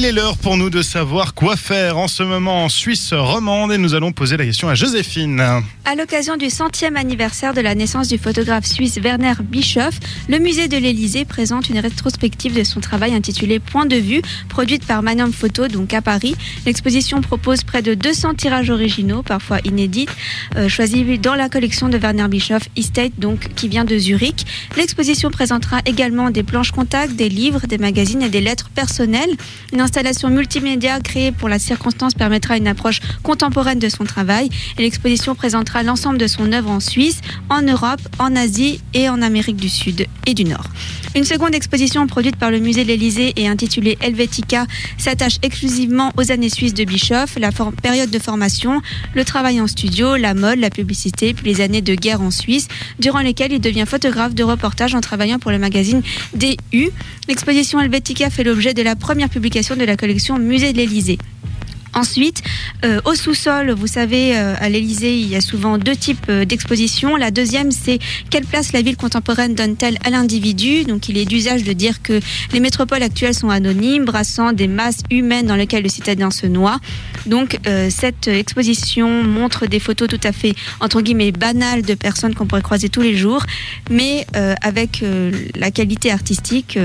Il est l'heure pour nous de savoir quoi faire en ce moment en Suisse romande et nous allons poser la question à Joséphine. À l'occasion du centième anniversaire de la naissance du photographe suisse Werner Bischoff, le musée de l'Élysée présente une rétrospective de son travail intitulée Point de vue, produite par Magnum Photo, donc à Paris. L'exposition propose près de 200 tirages originaux, parfois inédits, euh, choisis dans la collection de Werner Bischoff Estate, donc qui vient de Zurich. L'exposition présentera également des planches contacts, des livres, des magazines et des lettres personnelles. Une installation multimédia créée pour la circonstance permettra une approche contemporaine de son travail et l'exposition présentera l'ensemble de son œuvre en Suisse, en Europe, en Asie et en Amérique du Sud et du Nord. Une seconde exposition produite par le musée de l'Élysée et intitulée Helvetica s'attache exclusivement aux années suisses de Bischoff, la période de formation, le travail en studio, la mode, la publicité, puis les années de guerre en Suisse, durant lesquelles il devient photographe de reportage en travaillant pour le magazine DU. L'exposition Helvetica fait l'objet de la première publication de la collection Musée de l'Élysée. Ensuite, euh, au sous-sol, vous savez, euh, à l'Élysée, il y a souvent deux types euh, d'expositions. La deuxième, c'est quelle place la ville contemporaine donne-t-elle à l'individu? Donc, il est d'usage de dire que les métropoles actuelles sont anonymes, brassant des masses humaines dans lesquelles le citadin se noie. Donc, cette exposition montre des photos tout à fait, entre guillemets, banales de personnes qu'on pourrait croiser tous les jours, mais avec la qualité artistique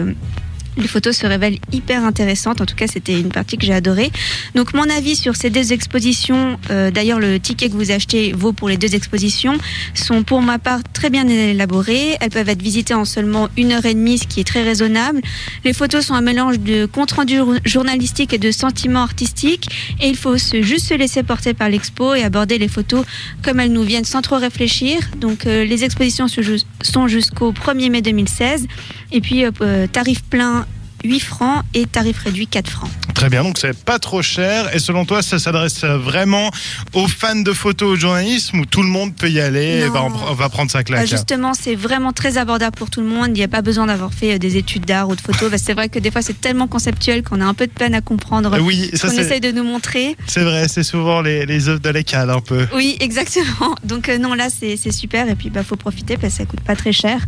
les photos se révèlent hyper intéressantes. En tout cas, c'était une partie que j'ai adorée. Donc, mon avis sur ces deux expositions, euh, d'ailleurs, le ticket que vous achetez vaut pour les deux expositions, sont pour ma part très bien élaborées. Elles peuvent être visitées en seulement une heure et demie, ce qui est très raisonnable. Les photos sont un mélange de compte rendu journalistique et de sentiments artistiques. Et il faut juste se laisser porter par l'expo et aborder les photos comme elles nous viennent sans trop réfléchir. Donc, euh, les expositions sont jusqu'au 1er mai 2016. Et puis, euh, tarif plein 8 francs et tarif réduit 4 francs. Très bien, donc c'est pas trop cher. Et selon toi, ça s'adresse vraiment aux fans de photo au journalisme ou tout le monde peut y aller et va, va, prendre sa claque? Ah, Justement, c'est vraiment très abordable pour tout le monde. Il n'y a pas besoin d'avoir fait euh, des études d'art ou de photo. c'est vrai que des fois, c'est tellement conceptuel qu'on a un peu de peine à comprendre oui, ce qu'on essaye de nous montrer. C'est vrai, c'est souvent les, les œuvres de l'école un peu. Oui, exactement. Donc euh, non, là, c'est super. Et puis, il bah, faut profiter parce que ça coûte pas très cher.